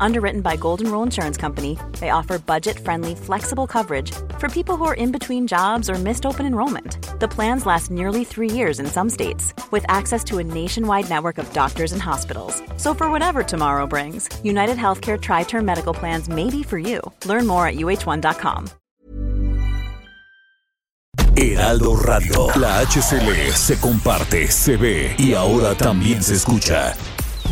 Underwritten by Golden Rule Insurance Company, they offer budget friendly, flexible coverage for people who are in between jobs or missed open enrollment. The plans last nearly three years in some states, with access to a nationwide network of doctors and hospitals. So, for whatever tomorrow brings, United Healthcare Tri Term Medical Plans may be for you. Learn more at uh1.com. Heraldo Radio, la HCL se comparte, se ve y ahora también se escucha.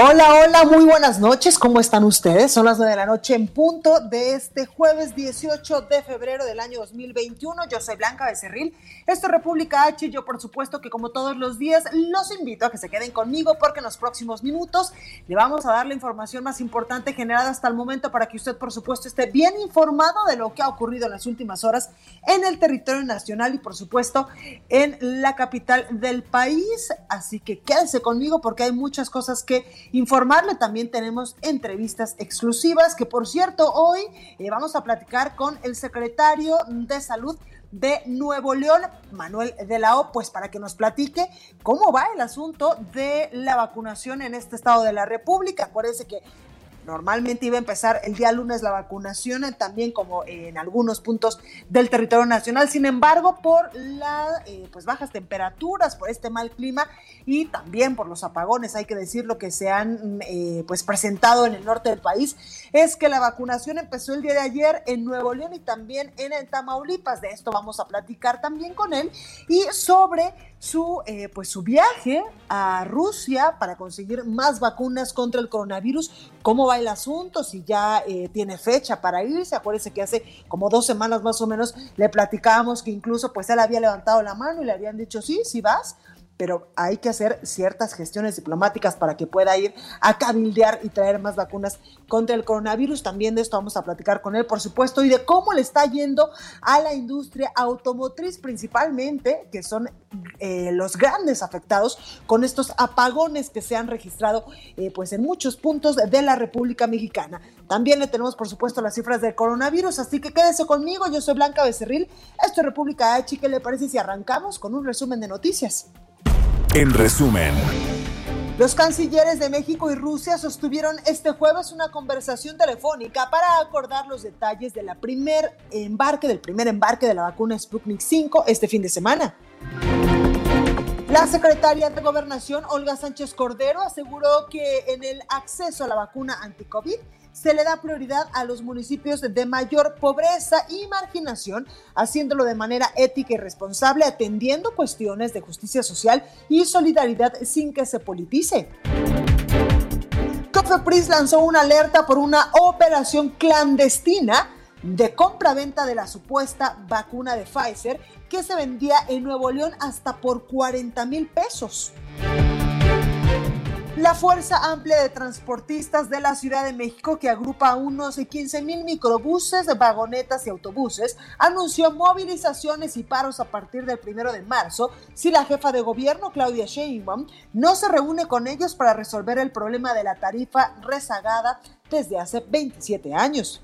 Hola, hola, muy buenas noches. ¿Cómo están ustedes? Son las 9 de la noche en punto de este jueves 18 de febrero del año 2021. Yo soy Blanca Becerril. Esto es República H y yo, por supuesto, que como todos los días, los invito a que se queden conmigo porque en los próximos minutos le vamos a dar la información más importante generada hasta el momento para que usted, por supuesto, esté bien informado de lo que ha ocurrido en las últimas horas en el territorio nacional y, por supuesto, en la capital del país. Así que quédese conmigo porque hay muchas cosas que informarle. También tenemos entrevistas exclusivas que, por cierto, hoy eh, vamos a platicar con el secretario de Salud de Nuevo León, Manuel de la O, pues para que nos platique cómo va el asunto de la vacunación en este estado de la República. Acuérdense que Normalmente iba a empezar el día lunes la vacunación, eh, también como en algunos puntos del territorio nacional. Sin embargo, por las eh, pues bajas temperaturas, por este mal clima y también por los apagones, hay que decir lo que se han eh, pues presentado en el norte del país, es que la vacunación empezó el día de ayer en Nuevo León y también en Tamaulipas. De esto vamos a platicar también con él y sobre su, pues su viaje a Rusia para conseguir más vacunas contra el coronavirus, cómo va el asunto, si ya eh, tiene fecha para irse. Acuérdense que hace como dos semanas más o menos le platicábamos que incluso pues él había levantado la mano y le habían dicho, sí, sí vas pero hay que hacer ciertas gestiones diplomáticas para que pueda ir a cabildear y traer más vacunas contra el coronavirus. También de esto vamos a platicar con él, por supuesto, y de cómo le está yendo a la industria automotriz principalmente, que son eh, los grandes afectados con estos apagones que se han registrado eh, pues en muchos puntos de la República Mexicana. También le tenemos, por supuesto, las cifras del coronavirus, así que quédese conmigo. Yo soy Blanca Becerril. Esto es República H. ¿Qué le parece si arrancamos con un resumen de noticias? En resumen. Los cancilleres de México y Rusia sostuvieron este jueves una conversación telefónica para acordar los detalles de primer embarque, del primer embarque de la vacuna Sputnik 5 este fin de semana. La secretaria de Gobernación, Olga Sánchez Cordero, aseguró que en el acceso a la vacuna anti-COVID se le da prioridad a los municipios de mayor pobreza y marginación, haciéndolo de manera ética y responsable, atendiendo cuestiones de justicia social y solidaridad sin que se politice. Cofepris lanzó una alerta por una operación clandestina de compra-venta de la supuesta vacuna de Pfizer que se vendía en Nuevo León hasta por 40 mil pesos. La Fuerza Amplia de Transportistas de la Ciudad de México, que agrupa unos 15 mil microbuses, vagonetas y autobuses, anunció movilizaciones y paros a partir del primero de marzo si la jefa de gobierno, Claudia Sheinbaum, no se reúne con ellos para resolver el problema de la tarifa rezagada desde hace 27 años.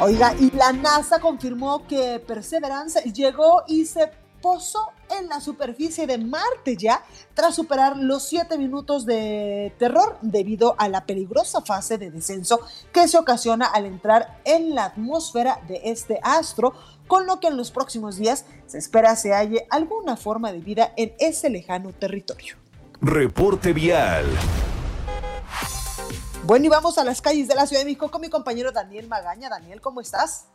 Oiga, y la NASA confirmó que Perseverance llegó y se posó en la superficie de Marte ya tras superar los siete minutos de terror debido a la peligrosa fase de descenso que se ocasiona al entrar en la atmósfera de este astro, con lo que en los próximos días se espera se halle alguna forma de vida en ese lejano territorio. Reporte vial. Bueno, y vamos a las calles de la Ciudad de México con mi compañero Daniel Magaña. Daniel, ¿cómo estás?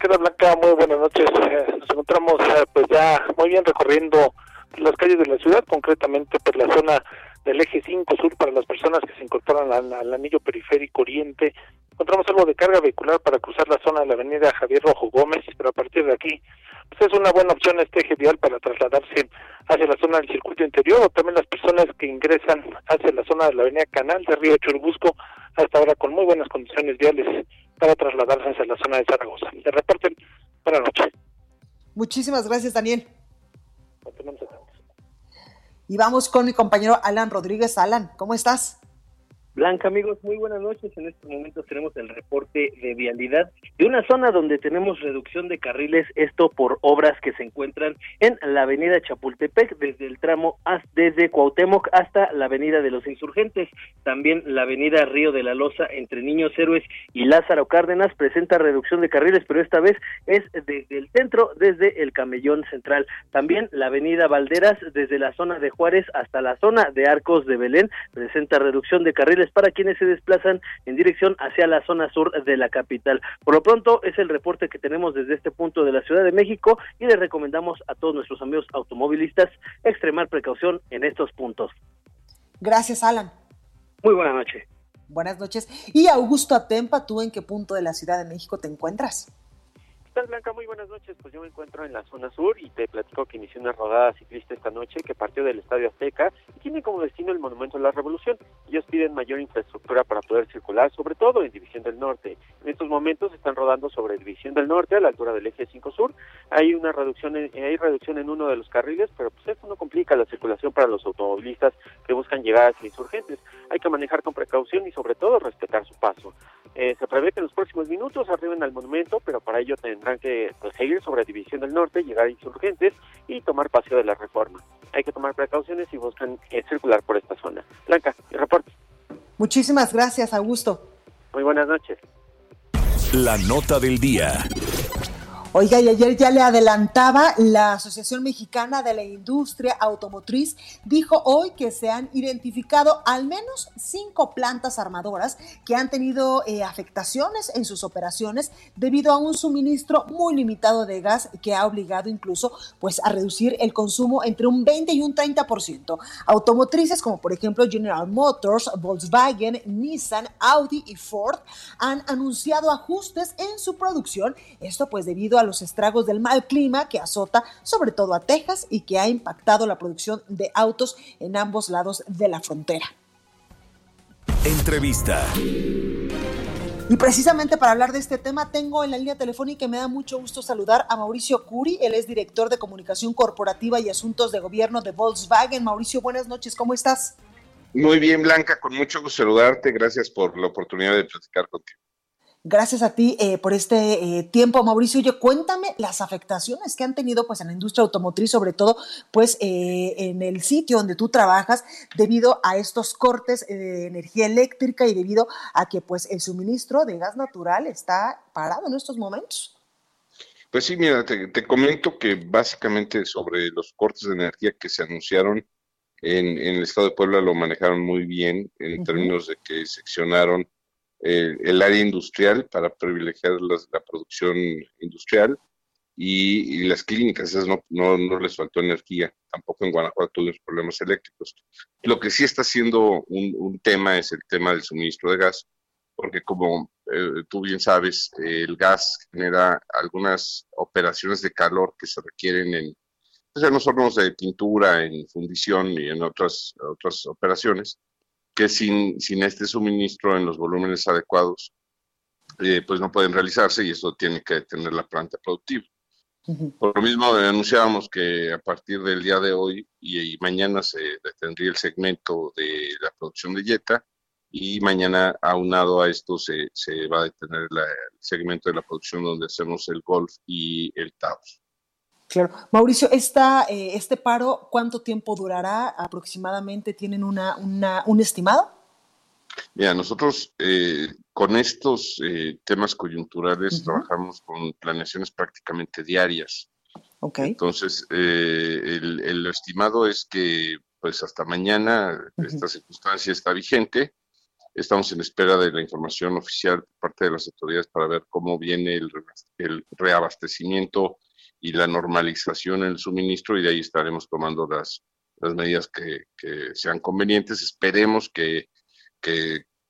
¿Qué Blanca? Muy buenas noches. Eh, nos encontramos eh, pues ya muy bien recorriendo las calles de la ciudad, concretamente por la zona del eje 5 sur para las personas que se incorporan al, anillo periférico oriente. Encontramos algo de carga vehicular para cruzar la zona de la avenida Javier Rojo Gómez, pero a partir de aquí pues es una buena opción este eje vial para trasladarse hacia la zona del circuito interior o también las personas que ingresan hacia la zona de la avenida Canal de Río Churbusco, hasta ahora con muy buenas condiciones viales para trasladarse hacia la zona de Zaragoza. De reporte, buenas noches. Muchísimas gracias, Daniel. Y vamos con mi compañero Alan Rodríguez. Alan, ¿cómo estás? Blanca, amigos, muy buenas noches. En estos momentos tenemos el reporte de vialidad de una zona donde tenemos reducción de carriles, esto por obras que se encuentran en la avenida Chapultepec, desde el tramo desde Cuauhtémoc hasta la avenida de los Insurgentes. También la avenida Río de la Loza entre Niños Héroes y Lázaro Cárdenas presenta reducción de carriles, pero esta vez es desde el centro, desde el Camellón Central. También la avenida Valderas, desde la zona de Juárez hasta la zona de Arcos de Belén, presenta reducción de carriles para quienes se desplazan en dirección hacia la zona sur de la capital. Por lo pronto es el reporte que tenemos desde este punto de la Ciudad de México y les recomendamos a todos nuestros amigos automovilistas extremar precaución en estos puntos. Gracias, Alan. Muy buena noche. Buenas noches. Y Augusto Atempa, ¿tú en qué punto de la Ciudad de México te encuentras? Tal, Blanca? Muy buenas noches. Pues yo me encuentro en la zona sur y te platico que inició una rodada ciclista esta noche que partió del Estadio Azteca y tiene como destino el Monumento de la Revolución. Ellos piden mayor infraestructura para poder circular, sobre todo en División del Norte. En estos momentos están rodando sobre División del Norte a la altura del eje 5 Sur. Hay una reducción en, hay reducción en uno de los carriles, pero pues esto no complica la circulación para los automovilistas que buscan llegar hacia insurgentes. Hay que manejar con precaución y sobre todo respetar su paso. Eh, se prevé que en los próximos minutos arriben al monumento, pero para ello tendrán que pues, seguir sobre División del Norte, llegar a insurgentes y tomar paseo de la reforma. Hay que tomar precauciones y buscan eh, circular por esta zona. Blanca, el reporte. Muchísimas gracias, Augusto. Muy buenas noches. La nota del día. Oiga, y ayer ya le adelantaba la Asociación Mexicana de la Industria Automotriz, dijo hoy que se han identificado al menos cinco plantas armadoras que han tenido eh, afectaciones en sus operaciones debido a un suministro muy limitado de gas que ha obligado incluso pues a reducir el consumo entre un 20 y un 30%. Automotrices como por ejemplo General Motors, Volkswagen, Nissan, Audi y Ford han anunciado ajustes en su producción, esto pues debido a los estragos del mal clima que azota sobre todo a Texas y que ha impactado la producción de autos en ambos lados de la frontera. Entrevista. Y precisamente para hablar de este tema, tengo en la línea telefónica y me da mucho gusto saludar a Mauricio Curi. Él es director de comunicación corporativa y asuntos de gobierno de Volkswagen. Mauricio, buenas noches, ¿cómo estás? Muy bien, Blanca, con mucho gusto saludarte. Gracias por la oportunidad de platicar contigo. Gracias a ti eh, por este eh, tiempo, Mauricio. Oye, cuéntame las afectaciones que han tenido pues en la industria automotriz, sobre todo pues eh, en el sitio donde tú trabajas, debido a estos cortes de energía eléctrica y debido a que pues el suministro de gas natural está parado en estos momentos. Pues sí, mira, te, comento que básicamente sobre los cortes de energía que se anunciaron en, el estado de Puebla lo manejaron muy bien en términos de que seccionaron el área industrial para privilegiar la producción industrial y, las clínicas, esas no, no, les faltó energía, tampoco en Guanajuato tuvimos problemas eléctricos. Lo que sí está siendo un, tema es el tema del suministro de gas, porque como eh, tú bien sabes, el gas genera algunas operaciones de calor que se requieren en, pues, en los hornos de pintura, en fundición y en otras, otras operaciones que sin, sin este suministro en los volúmenes adecuados, eh, pues no pueden realizarse y eso tiene que detener la planta productiva. Por lo mismo anunciábamos que a partir del día de hoy y, mañana se detendría el segmento de la producción de Jetta y mañana aunado a esto se, se va a detener el segmento de la producción donde hacemos el Golf y el Taos. Claro. Mauricio, esta, eh, ¿este paro cuánto tiempo durará aproximadamente? ¿Tienen una, un estimado? Mira, nosotros eh, con estos eh, temas coyunturales trabajamos con planeaciones prácticamente diarias. Okay. Entonces, el, el, estimado es que pues hasta mañana esta circunstancia está vigente. Estamos en espera de la información oficial por parte de las autoridades para ver cómo viene el, el reabastecimiento y la normalización en el suministro y de ahí estaremos tomando las, las medidas que, sean convenientes. Esperemos que,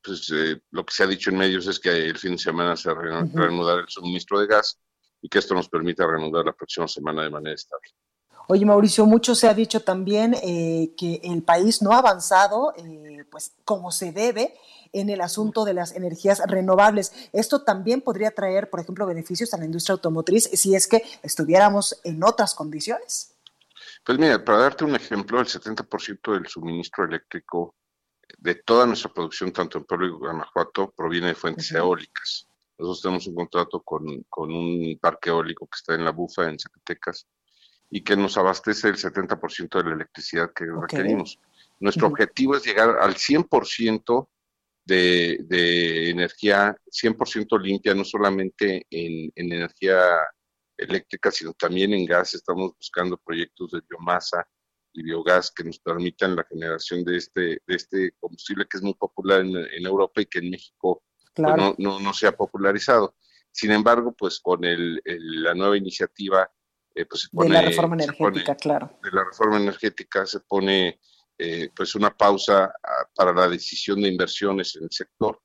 pues, eh, lo que se ha dicho en medios es que el fin de semana se reanudar el suministro de gas y que esto nos permita reanudar la próxima semana de manera estable. Oye, Mauricio, mucho se ha dicho también eh, que el país no ha avanzado eh, pues como se debe en el asunto de las energías renovables. Esto también podría traer, por ejemplo, beneficios a la industria automotriz si es que estuviéramos en otras condiciones. Pues mira, para darte un ejemplo, el 70% del suministro eléctrico de toda nuestra producción, tanto en Puebla y Guanajuato, proviene de fuentes eólicas. Nosotros tenemos un contrato con, con, un parque eólico que está en la Bufa, en Zacatecas, y que nos abastece el 70% de la electricidad que requerimos. Nuestro objetivo es llegar al 100% de, de energía 100% limpia, no solamente en, en, energía eléctrica, sino también en gas. Estamos buscando proyectos de biomasa y biogás que nos permitan la generación de este, de este combustible que es muy popular en, en Europa y que en México pues, no, no, no, se ha popularizado. Sin embargo, pues con el, la nueva iniciativa eh, pues de la reforma energética, claro. De la reforma energética se pone eh, pues una pausa ah, para la decisión de inversiones en el sector,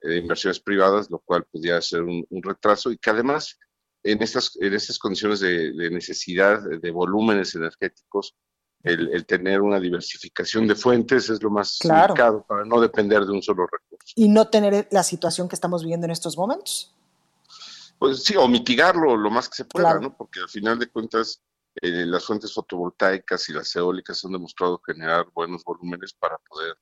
eh, de inversiones privadas, lo cual podría ser un, retraso y que además en estas, en estas condiciones de, necesidad de volúmenes energéticos, el, tener una diversificación de fuentes es lo más claro. para no depender de un solo recurso. Y no tener la situación que estamos viviendo en estos momentos. Pues sí, o mitigarlo lo más que se pueda, ¿no? Porque al final de cuentas eh, las fuentes fotovoltaicas y las eólicas han demostrado generar buenos volúmenes para poder,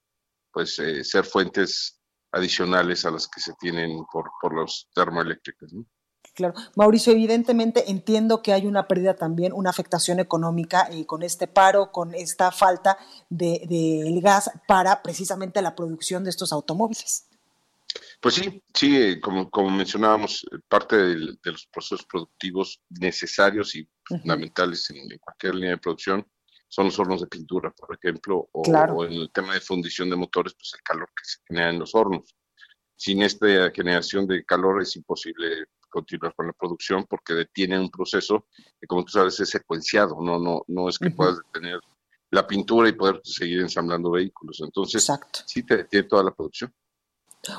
pues, eh, ser fuentes adicionales a las que se tienen por, por los termoeléctricos, ¿no? Claro. Mauricio, evidentemente entiendo que hay una pérdida también, una afectación económica y con este paro, con esta falta del de, gas para precisamente la producción de estos automóviles. Pues sí, sí, eh, como, como mencionábamos, eh, parte de, los procesos productivos necesarios y fundamentales en, cualquier línea de producción son los hornos de pintura, por ejemplo, o, en el tema de fundición de motores, pues el calor que se genera en los hornos. Sin esta generación de calor es imposible continuar con la producción porque detiene un proceso que, como tú sabes, es secuenciado, no, no, no es que puedas detener la pintura y poder seguir ensamblando vehículos. Entonces, sí te detiene toda la producción.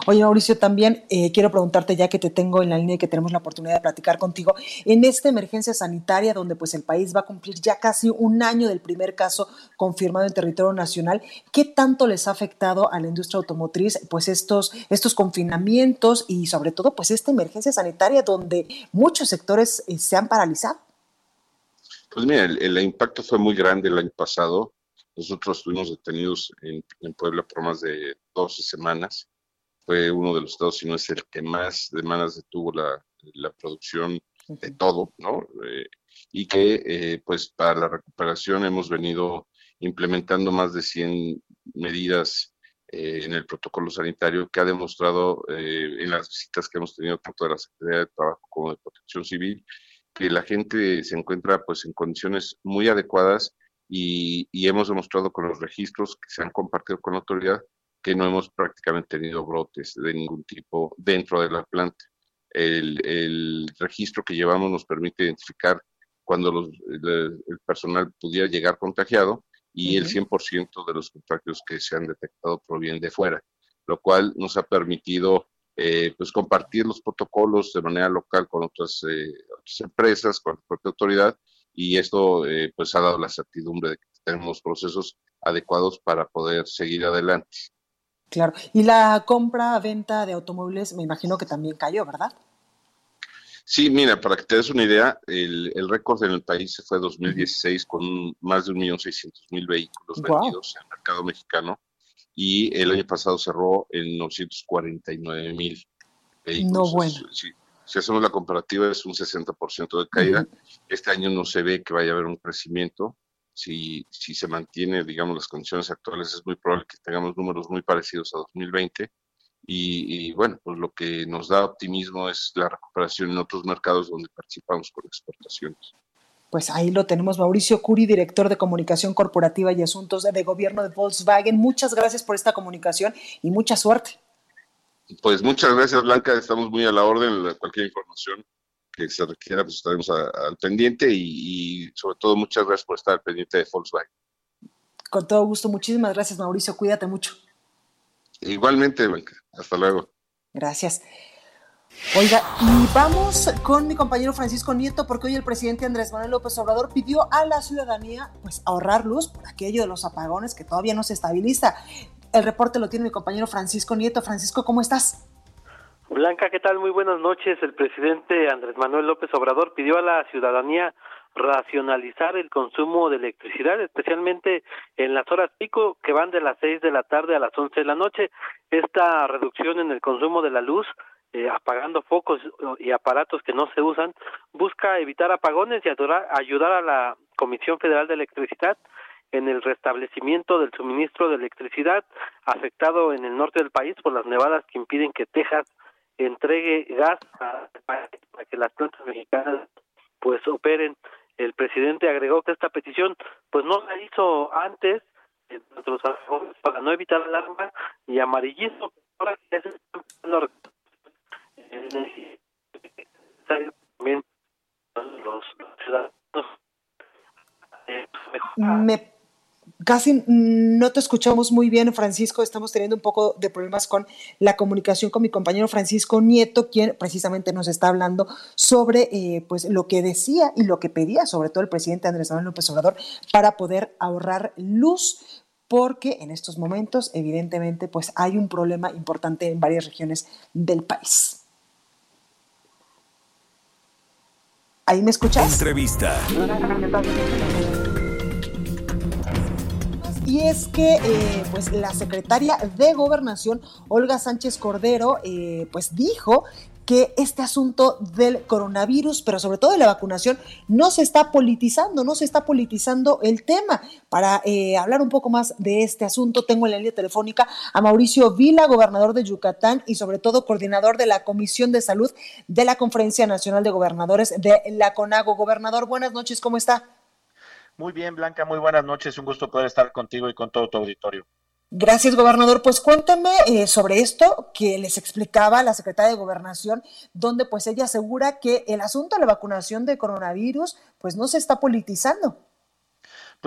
Oye, Mauricio, también eh, quiero preguntarte, ya que te tengo en la línea y que tenemos la oportunidad de platicar contigo, en esta emergencia sanitaria donde pues el país va a cumplir ya casi un año del primer caso confirmado en territorio nacional, ¿qué tanto les ha afectado a la industria automotriz pues estos, estos confinamientos y sobre todo pues esta emergencia sanitaria donde muchos sectores eh, se han paralizado? Pues mira, el, impacto fue muy grande el año pasado. Nosotros estuvimos detenidos en, en Puebla por más de 12 semanas fue uno de los estados, si no es el que más demandas detuvo la, la producción de todo, ¿no? Eh, y que, eh, pues, para la recuperación hemos venido implementando más de 100 medidas eh, en el protocolo sanitario que ha demostrado en las visitas que hemos tenido tanto de la Secretaría de Trabajo como de Protección Civil que la gente se encuentra pues en condiciones muy adecuadas y, y hemos demostrado con los registros que se han compartido con la autoridad que no hemos prácticamente tenido brotes de ningún tipo dentro de la planta. El, registro que llevamos nos permite identificar cuando los, el, personal pudiera llegar contagiado y el 100% de los contagios que se han detectado provienen de fuera, lo cual nos ha permitido eh, pues compartir los protocolos de manera local con otras, eh, empresas, con la propia autoridad y esto eh, pues ha dado la certidumbre de que tenemos procesos adecuados para poder seguir adelante. Claro. Y la compra-venta de automóviles, me imagino que también cayó, ¿verdad? Sí, mira, para que te des una idea, el, récord en el país se fue 2016 con más de 1.600.000 vehículos vendidos en el mercado mexicano y el año pasado cerró en 949.000 vehículos. No, bueno. Si, hacemos la comparativa es un 60% de caída. Este año no se ve que vaya a haber un crecimiento si, si se mantiene, digamos, las condiciones actuales, es muy probable que tengamos números muy parecidos a 2020. Y, bueno, pues lo que nos da optimismo es la recuperación en otros mercados donde participamos con exportaciones. Pues ahí lo tenemos, Mauricio Curi, director de Comunicación Corporativa y Asuntos de Gobierno de Volkswagen. Muchas gracias por esta comunicación y mucha suerte. Pues muchas gracias, Blanca. Estamos muy a la orden. Cualquier información que se requiera, pues estaremos al pendiente y, sobre todo muchas gracias por estar al pendiente de Volkswagen. Con todo gusto, muchísimas gracias Mauricio, cuídate mucho. Igualmente, hasta luego. Gracias. Oiga, y vamos con mi compañero Francisco Nieto, porque hoy el presidente Andrés Manuel López Obrador pidió a la ciudadanía pues ahorrar luz por aquello de los apagones que todavía no se estabiliza. El reporte lo tiene mi compañero Francisco Nieto. Francisco, ¿cómo estás? Blanca, ¿qué tal? Muy buenas noches. El presidente Andrés Manuel López Obrador pidió a la ciudadanía racionalizar el consumo de electricidad, especialmente en las horas pico que van de las seis de la tarde a las once de la noche. Esta reducción en el consumo de la luz, eh, apagando focos y aparatos que no se usan, busca evitar apagones y ayudar a la Comisión Federal de Electricidad en el restablecimiento del suministro de electricidad afectado en el norte del país por las nevadas que impiden que Texas entregue gas para que las plantas mexicanas pues operen. El presidente agregó que esta petición pues no la hizo antes para no evitar alarma y amarillismo ahora que se los ciudadanos me Casi no te escuchamos muy bien, Francisco. Estamos teniendo un poco de problemas con la comunicación con mi compañero Francisco Nieto, quien precisamente nos está hablando sobre eh, pues, lo que decía y lo que pedía, sobre todo el presidente Andrés Manuel López Obrador, para poder ahorrar luz, porque en estos momentos, evidentemente, pues hay un problema importante en varias regiones del país. ¿Ahí me escuchas? Entrevista. Y es que eh, pues la secretaria de Gobernación, Olga Sánchez Cordero, eh, pues dijo que este asunto del coronavirus, pero sobre todo de la vacunación, no se está politizando, no se está politizando el tema. Para eh, hablar un poco más de este asunto, tengo en la línea telefónica a Mauricio Vila, gobernador de Yucatán y sobre todo coordinador de la Comisión de Salud de la Conferencia Nacional de Gobernadores de la CONAGO. Gobernador, buenas noches, ¿cómo está? Muy bien, Blanca, muy buenas noches. Un gusto poder estar contigo y con todo tu auditorio. Gracias, gobernador. Pues cuéntame eh, sobre esto que les explicaba la secretaria de Gobernación, donde pues ella asegura que el asunto de la vacunación de coronavirus pues no se está politizando.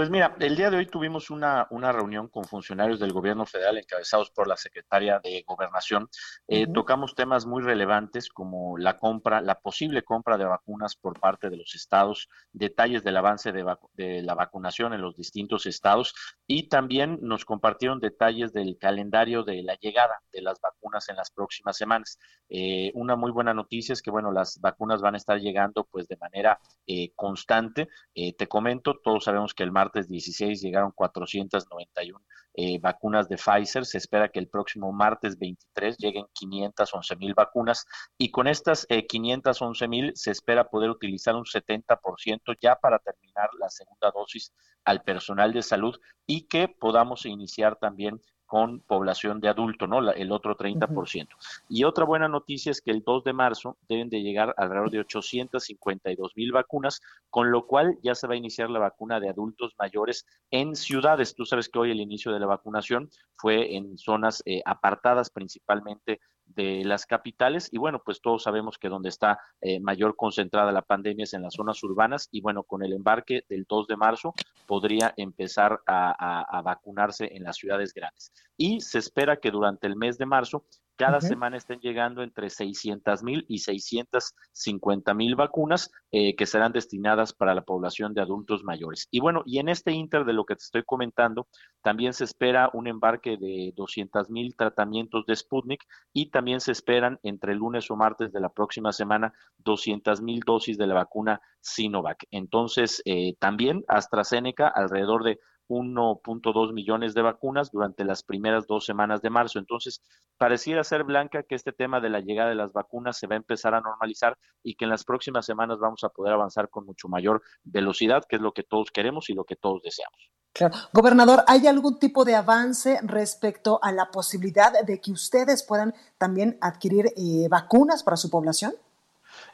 Pues mira, el día de hoy tuvimos una, una reunión con funcionarios del gobierno federal encabezados por la secretaria de Gobernación. Eh, tocamos temas muy relevantes como la compra, la posible compra de vacunas por parte de los estados, detalles del avance de, de la vacunación en los distintos estados y también nos compartieron detalles del calendario de la llegada de las vacunas en las próximas semanas. Eh, una muy buena noticia es que, bueno, las vacunas van a estar llegando pues de manera eh, constante. te comento, todos sabemos que el martes 16 llegaron 491 eh, vacunas de Pfizer. Se espera que el próximo martes 23 lleguen 511 mil vacunas y con estas 511 eh, mil se espera poder utilizar un 70% ya para terminar la segunda dosis al personal de salud y que podamos iniciar también con población de adulto, ¿no? el otro 30%. Y otra buena noticia es que el 2 de marzo deben de llegar alrededor de 852 mil vacunas, con lo cual ya se va a iniciar la vacuna de adultos mayores en ciudades. Tú sabes que hoy el inicio de la vacunación fue en zonas eh, apartadas principalmente de las capitales y bueno, pues todos sabemos que donde está eh, mayor concentrada la pandemia es en las zonas urbanas y bueno, con el embarque del 2 de marzo podría empezar a vacunarse en las ciudades grandes. Y se espera que durante el mes de marzo cada semana estén llegando entre 600 mil y 650 mil vacunas eh, que serán destinadas para la población de adultos mayores. Y bueno, y en este inter de lo que te estoy comentando, también se espera un embarque de 200 mil tratamientos de Sputnik y también se esperan entre lunes o martes de la próxima semana 200 mil dosis de la vacuna Sinovac. Entonces, eh, también AstraZeneca, alrededor de 1.2 millones de vacunas durante las primeras dos semanas de marzo. Entonces, pareciera ser, Blanca, que este tema de la llegada de las vacunas se va a empezar a normalizar y que en las próximas semanas vamos a poder avanzar con mucho mayor velocidad, que es lo que todos queremos y lo que todos deseamos. Claro. Gobernador, ¿hay algún tipo de avance respecto a la posibilidad de que ustedes puedan también adquirir eh, vacunas para su población?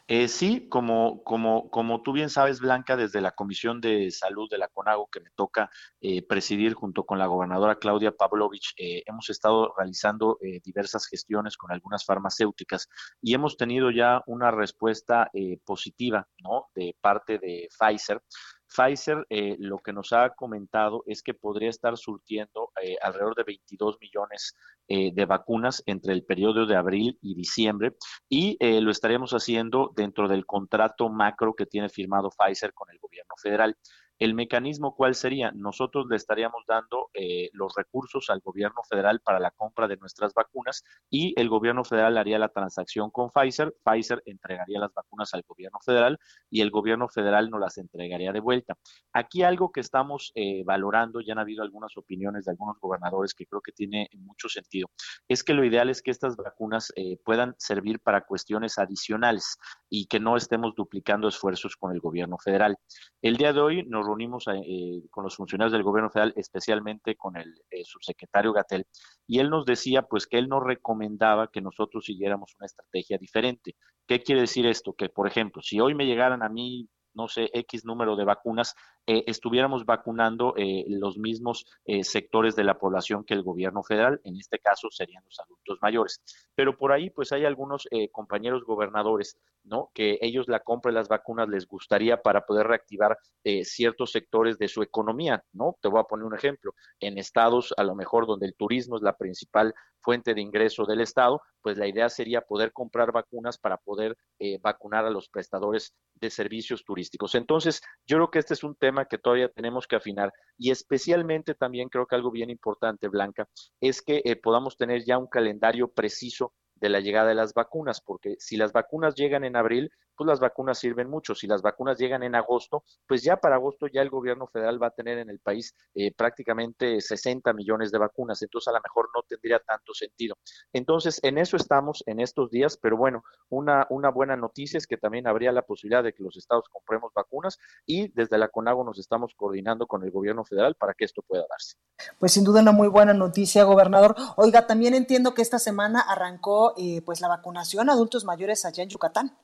Eh, sí, como, como, como tú bien sabes, Blanca, desde la Comisión de Salud de la CONAGO que me toca eh, presidir junto con la gobernadora Claudia Pavlovich, eh, hemos estado realizando eh, diversas gestiones con algunas farmacéuticas y hemos tenido ya una respuesta positiva, ¿no? De parte de Pfizer Pfizer eh, lo que nos ha comentado es que podría estar surtiendo eh, alrededor de 22 millones eh, de vacunas entre el periodo de abril y diciembre y lo estaríamos haciendo dentro del contrato macro que tiene firmado Pfizer con el gobierno federal. El mecanismo, ¿cuál sería? Nosotros le estaríamos dando eh, los recursos al gobierno federal para la compra de nuestras vacunas y el gobierno federal haría la transacción con Pfizer. Pfizer entregaría las vacunas al gobierno federal y el gobierno federal nos las entregaría de vuelta. Aquí algo que estamos eh, valorando, ya han habido algunas opiniones de algunos gobernadores que creo que tiene mucho sentido, es que lo ideal es que estas vacunas eh, puedan servir para cuestiones adicionales y que no estemos duplicando esfuerzos con el gobierno federal. El día de hoy nos reunimos eh, con los funcionarios del gobierno federal, especialmente con el eh, subsecretario Gatel, y él nos decía pues que él nos recomendaba que nosotros siguiéramos una estrategia diferente. ¿Qué quiere decir esto? Que, por ejemplo, si hoy me llegaran a mí no sé, X número de vacunas, eh, estuviéramos vacunando eh, los mismos eh, sectores de la población que el gobierno federal, en este caso serían los adultos mayores. Pero por ahí, pues hay algunos compañeros gobernadores, ¿no? Que ellos la compra de las vacunas les gustaría para poder reactivar ciertos sectores de su economía, ¿no? Te voy a poner un ejemplo. En estados, a lo mejor donde el turismo es la principal fuente de ingreso del Estado, pues la idea sería poder comprar vacunas para poder vacunar a los prestadores de servicios turísticos. Entonces, yo creo que este es un tema que todavía tenemos que afinar. Y especialmente también creo que algo bien importante, Blanca, es que eh, podamos tener ya un calendario preciso de la llegada de las vacunas, porque si las vacunas llegan en abril, pues las vacunas sirven mucho. Si las vacunas llegan en agosto, pues ya para agosto ya el gobierno federal va a tener en el país eh, prácticamente 60 millones de vacunas, entonces a lo mejor no tendría tanto sentido. Entonces, en eso estamos en estos días, pero bueno, una, buena noticia es que también habría la posibilidad de que los estados compremos vacunas y desde la CONAGO nos estamos coordinando con el gobierno federal para que esto pueda darse. Pues sin duda una muy buena noticia, gobernador. Oiga, también entiendo que esta semana arrancó eh, pues la vacunación a adultos mayores allá en Yucatán.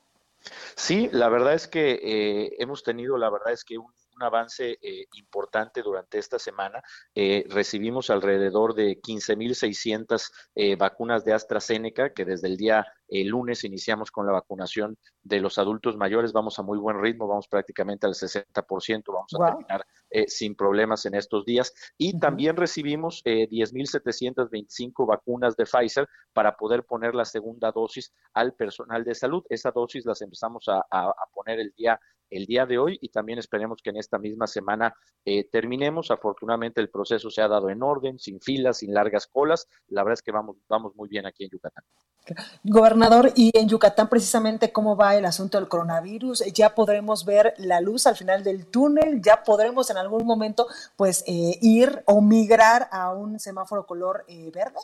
Sí, la verdad es que eh, hemos tenido, la verdad es que un, avance eh, importante durante esta semana. Eh, recibimos alrededor de 15.600 eh, vacunas de AstraZeneca, que desde el día el lunes iniciamos con la vacunación de los adultos mayores. Vamos a muy buen ritmo, vamos prácticamente al 60%, vamos a terminar sin problemas en estos días. Y también recibimos 10.725 vacunas de Pfizer para poder poner la segunda dosis al personal de salud. Esa dosis las empezamos a, a poner el día el día de hoy y también esperemos que en esta misma semana eh, terminemos. Afortunadamente el proceso se ha dado en orden, sin filas, sin largas colas. La verdad es que vamos, vamos muy bien aquí en Yucatán. Gobernador, y en Yucatán precisamente cómo va el asunto del coronavirus, ya podremos ver la luz al final del túnel, ya podremos en algún momento pues eh, ir o migrar a un semáforo color eh, verde.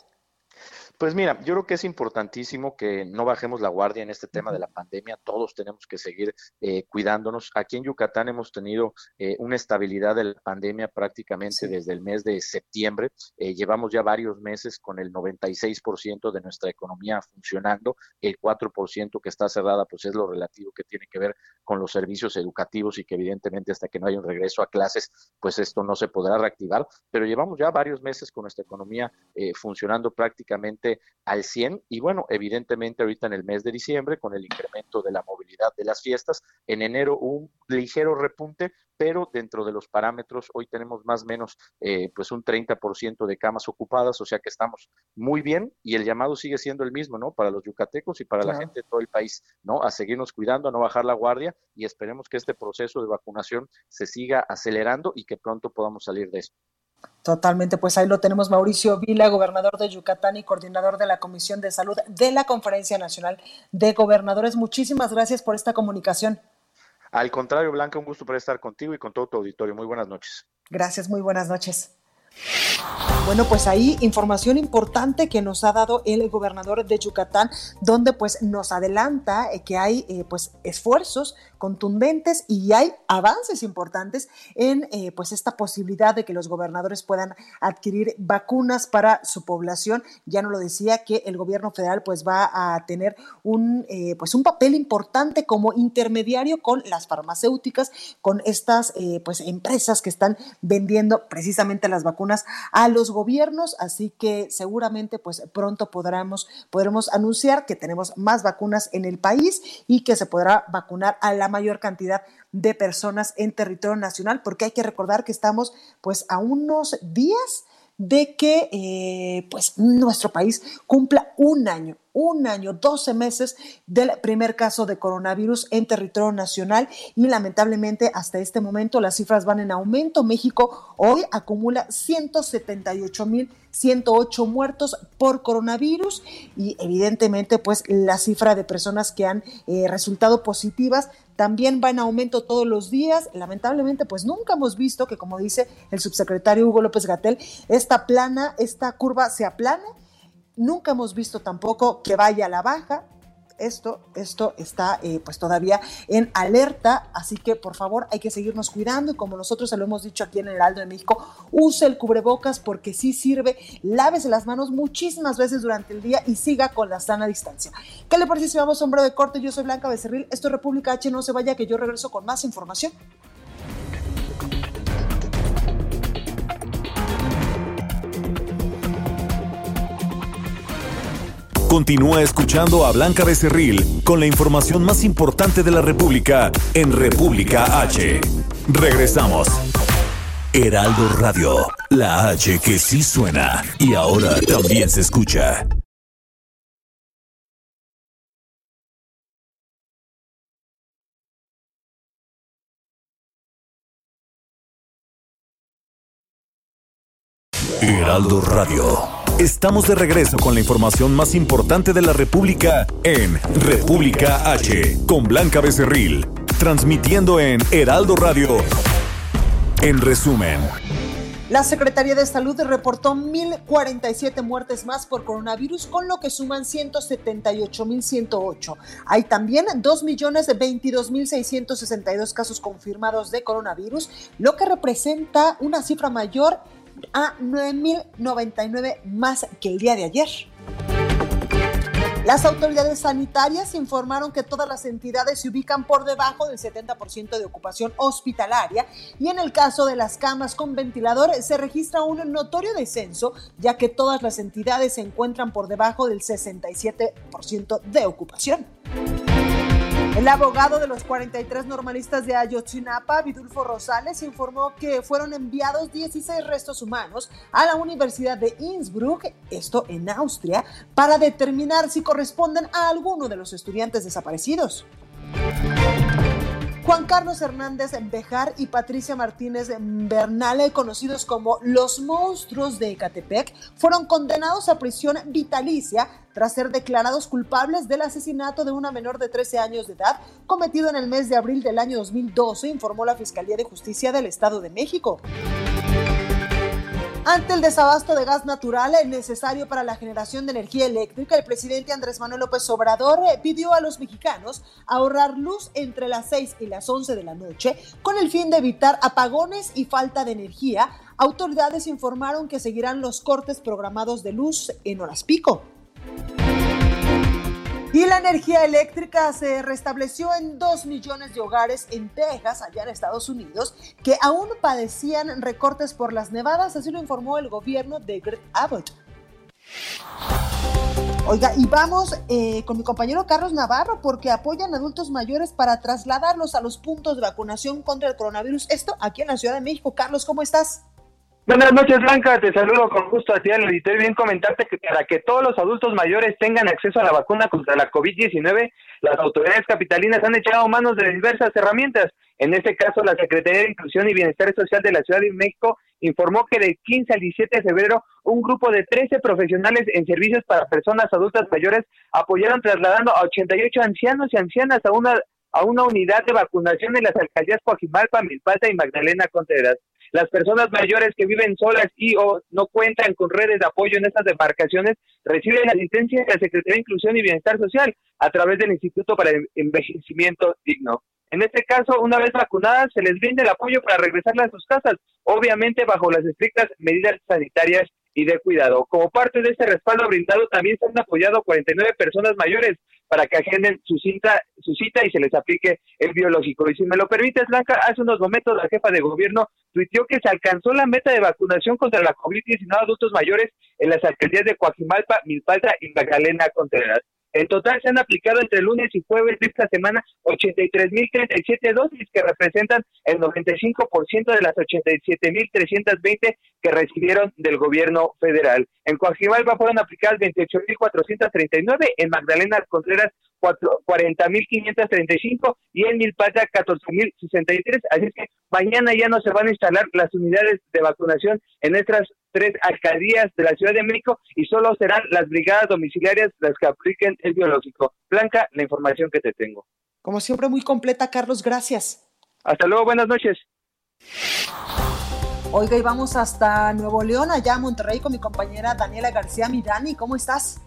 Pues mira, yo creo que es importantísimo que no bajemos la guardia en este tema de la pandemia. Todos tenemos que seguir eh, cuidándonos. Aquí en Yucatán hemos tenido eh, una estabilidad de la pandemia prácticamente desde el mes de septiembre. Eh, llevamos ya varios meses con el 96% de nuestra economía funcionando. El 4% que está cerrada, pues es lo relativo que tiene que ver con los servicios educativos y que evidentemente hasta que no haya un regreso a clases, pues esto no se podrá reactivar. Pero llevamos ya varios meses con nuestra economía funcionando prácticamente al 100 y bueno, evidentemente ahorita en el mes de diciembre con el incremento de la movilidad de las fiestas, en enero un ligero repunte, pero dentro de los parámetros hoy tenemos más o menos eh, pues un 30% de camas ocupadas, o sea que estamos muy bien y el llamado sigue siendo el mismo, ¿no? Para los yucatecos y para la gente de todo el país, ¿no? A seguirnos cuidando, a no bajar la guardia y esperemos que este proceso de vacunación se siga acelerando y que pronto podamos salir de esto. Totalmente, pues ahí lo tenemos Mauricio Vila, gobernador de Yucatán y coordinador de la Comisión de Salud de la Conferencia Nacional de Gobernadores. Muchísimas gracias por esta comunicación. Al contrario, Blanca, un gusto por estar contigo y con todo tu auditorio. Muy buenas noches. Gracias, muy buenas noches. Bueno, pues ahí información importante que nos ha dado el gobernador de Yucatán, donde pues nos adelanta eh, que hay eh, pues esfuerzos contundentes y hay avances importantes en eh, pues esta posibilidad de que los gobernadores puedan adquirir vacunas para su población. Ya no lo decía que el gobierno federal pues va a tener un pues un papel importante como intermediario con las farmacéuticas, con estas pues empresas que están vendiendo precisamente las vacunas a los gobiernos, así que seguramente pues pronto podremos, podremos anunciar que tenemos más vacunas en el país y que se podrá vacunar a la mayor cantidad de personas en territorio nacional, porque hay que recordar que estamos pues a unos días de que eh, pues nuestro país cumpla un año, un año, 12 meses del primer caso de coronavirus en territorio nacional y lamentablemente hasta este momento las cifras van en aumento. México hoy acumula 178.108 muertos por coronavirus y evidentemente pues la cifra de personas que han eh, resultado positivas también va en aumento todos los días. Lamentablemente, pues nunca hemos visto que, como dice el subsecretario Hugo López Gatel, esta plana, esta curva se aplane. Nunca hemos visto tampoco que vaya a la baja esto, esto está eh, pues todavía en alerta, así que por favor hay que seguirnos cuidando y como nosotros se lo hemos dicho aquí en el Aldo de México, use el cubrebocas porque sí sirve, lávese las manos muchísimas veces durante el día y siga con la sana distancia. ¿Qué le parece si vamos a un breve corte? Yo soy Blanca Becerril, esto es República H, no se vaya que yo regreso con más información. Continúa escuchando a Blanca Becerril con la información más importante de la República en República H. Regresamos. Heraldo Radio, la H que sí suena y ahora también se escucha. Heraldo Radio. Estamos de regreso con la información más importante de la República en República H, con Blanca Becerril, transmitiendo en Heraldo Radio. En resumen. La Secretaría de Salud reportó 1.047 muertes más por coronavirus, con lo que suman 178.108. Hay también 2.022.662 casos confirmados de coronavirus, lo que representa una cifra mayor a 9.099 más que el día de ayer. Las autoridades sanitarias informaron que todas las entidades se ubican por debajo del 70% de ocupación hospitalaria y en el caso de las camas con ventilador se registra un notorio descenso ya que todas las entidades se encuentran por debajo del 67% de ocupación. El abogado de los 43 normalistas de Ayotzinapa, Vidulfo Rosales, informó que fueron enviados 16 restos humanos a la Universidad de Innsbruck, esto en Austria, para determinar si corresponden a alguno de los estudiantes desaparecidos. Juan Carlos Hernández Bejar y Patricia Martínez Bernal, conocidos como los monstruos de Ecatepec, fueron condenados a prisión vitalicia tras ser declarados culpables del asesinato de una menor de 13 años de edad cometido en el mes de abril del año 2012, informó la Fiscalía de Justicia del Estado de México. Ante el desabasto de gas natural necesario para la generación de energía eléctrica, el presidente Andrés Manuel López Obrador eh, pidió a los mexicanos ahorrar luz entre las 6 y las 11 de la noche con el fin de evitar apagones y falta de energía. Autoridades informaron que seguirán los cortes programados de luz en horas pico. Y la energía eléctrica se restableció en dos millones de hogares en Texas, allá en Estados Unidos, que aún padecían recortes por las nevadas, así lo informó el gobierno de Greg Abbott. Oiga, y vamos eh, con mi compañero Carlos Navarro porque apoyan adultos mayores para trasladarlos a los puntos de vacunación contra el coronavirus. Esto aquí en la Ciudad de México. Carlos, ¿cómo estás? Buenas noches, Blanca. Te saludo con gusto a ti, al editor. Bien comentarte que para que todos los adultos mayores tengan acceso a la vacuna contra la COVID-19, las autoridades capitalinas han echado manos de diversas herramientas. En este caso, la Secretaría de Inclusión y Bienestar Social de la Ciudad de México informó que del 15 al 17 de febrero, un grupo de 13 profesionales en servicios para personas adultas mayores apoyaron trasladando a 88 ancianos y ancianas a una a una unidad de vacunación en las alcaldías Coajimalpa, Milpalta y Magdalena Contreras. Las personas mayores que viven solas y o no cuentan con redes de apoyo en estas demarcaciones reciben asistencia de la Secretaría de Inclusión y Bienestar Social a través del Instituto para el Envejecimiento Digno. En este caso, una vez vacunadas, se les brinda el apoyo para regresarlas a sus casas, obviamente bajo las estrictas medidas sanitarias y de cuidado. Como parte de este respaldo brindado, también se han apoyado 49 personas mayores para que agenden su cita, su cita y se les aplique el biológico. Y si me lo permites, Blanca, hace unos momentos la jefa de gobierno tuiteó que se alcanzó la meta de vacunación contra la COVID-19 adultos mayores en las alcaldías de Coajimalpa, Milpalta y Magdalena Contreras. En total se han aplicado entre lunes y jueves de esta semana 83.037 dosis que representan el 95% de las 87.320 que recibieron del gobierno federal. En Coajimalpa fueron aplicadas 28.439, en Magdalena Contreras 40.535 y en Milpata 14.063. Así que mañana ya no se van a instalar las unidades de vacunación en estas tres alcaldías de la Ciudad de México y solo serán las brigadas domiciliarias las que apliquen el biológico. Blanca, la información que te tengo. Como siempre, muy completa, Carlos, gracias. Hasta luego, buenas noches. Oiga, y vamos hasta Nuevo León, allá a Monterrey, con mi compañera Daniela García Mirani. ¿Cómo estás?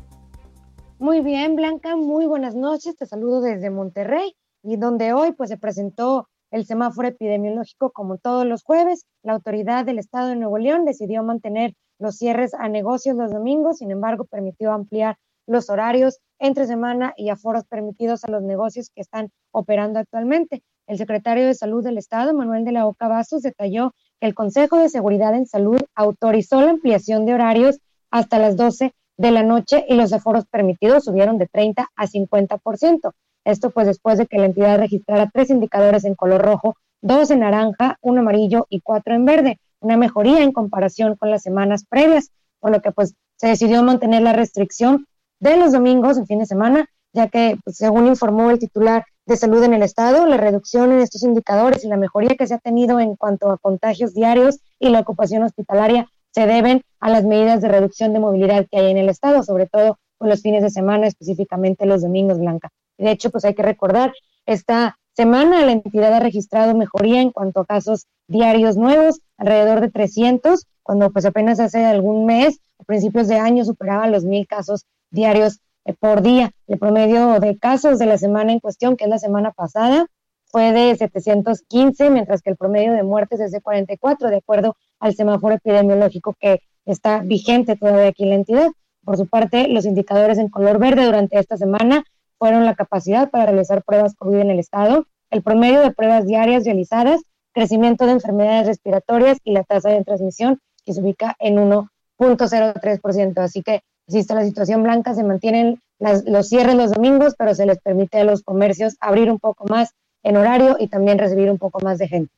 Muy bien, Blanca, muy buenas noches. Te saludo desde Monterrey y donde hoy pues se presentó el semáforo epidemiológico como todos los jueves. La autoridad del estado de Nuevo León decidió mantener los cierres a negocios los domingos, sin embargo, permitió ampliar los horarios entre semana y aforos permitidos a los negocios que están operando actualmente. El secretario de Salud del Estado, Manuel de la Oca Vasos, detalló que el Consejo de Seguridad en Salud autorizó la ampliación de horarios hasta las 12 de la noche y los aforos permitidos subieron de 30 a 50%. Esto pues después de que la entidad registrara tres indicadores en color rojo, dos en naranja, uno amarillo y cuatro en verde, una mejoría en comparación con las semanas previas, por lo que pues se decidió mantener la restricción de los domingos en fin de semana, ya que pues, según informó el titular de salud en el estado, la reducción en estos indicadores y la mejoría que se ha tenido en cuanto a contagios diarios y la ocupación hospitalaria se deben a las medidas de reducción de movilidad que hay en el estado, sobre todo con los fines de semana, específicamente los domingos, Blanca. De hecho, pues hay que recordar, esta semana la entidad ha registrado mejoría en cuanto a casos diarios nuevos, alrededor de 300, cuando pues apenas hace algún mes, a principios de año, superaba los mil casos diarios eh, por día. El promedio de casos de la semana en cuestión, que es la semana pasada, fue de 715, mientras que el promedio de muertes es de 44, de acuerdo al semáforo epidemiológico que está vigente todavía aquí en la entidad. Por su parte, los indicadores en color verde durante esta semana fueron la capacidad para realizar pruebas COVID en el estado, el promedio de pruebas diarias realizadas, crecimiento de enfermedades respiratorias y la tasa de transmisión que se ubica en 1.03%. Así que existe la situación blanca, se mantienen los cierres los domingos, pero se les permite a los comercios abrir un poco más en horario y también recibir un poco más de gente.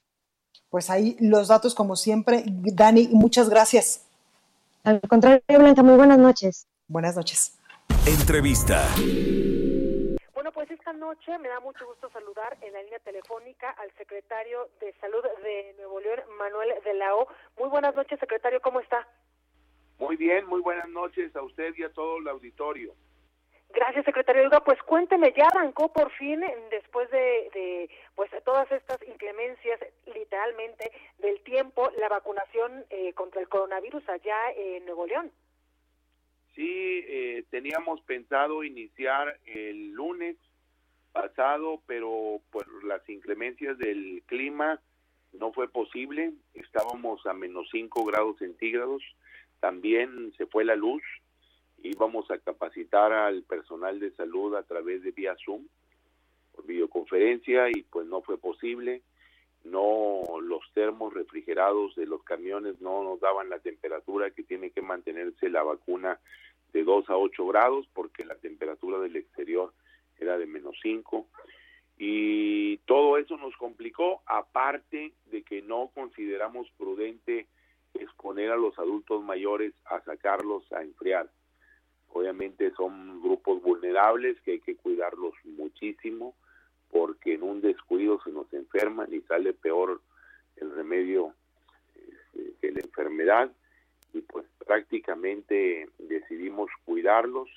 Pues ahí los datos como siempre. Dani, muchas gracias. Al contrario, Blanca, muy buenas noches. Buenas noches. Entrevista. Pues esta noche me da mucho gusto saludar en la línea telefónica al secretario de Salud de Nuevo León, Manuel de la O. Muy buenas noches, secretario, ¿cómo está? Muy bien, muy buenas noches a usted y a todo el auditorio. Gracias, secretario. pues cuénteme, ya arrancó por fin, después de, de, pues todas estas inclemencias, literalmente, del tiempo, la vacunación eh, contra el coronavirus allá en Nuevo León. Sí, eh, teníamos pensado iniciar el lunes pasado, pero por las inclemencias del clima no fue posible. Estábamos a menos 5 grados centígrados. También se fue la luz. Íbamos a capacitar al personal de salud a través de vía Zoom, por videoconferencia, y pues no fue posible. No, los termos refrigerados de los camiones no nos daban la temperatura que tiene que mantenerse la vacuna de 2 a 8 grados porque la temperatura del exterior era de menos 5 y todo eso nos complicó aparte de que no consideramos prudente exponer a los adultos mayores a sacarlos a enfriar. Obviamente son grupos vulnerables que hay que cuidarlos muchísimo porque en un descuido se nos enferman y sale peor el remedio este, que la enfermedad y pues prácticamente decidimos cuidarlos.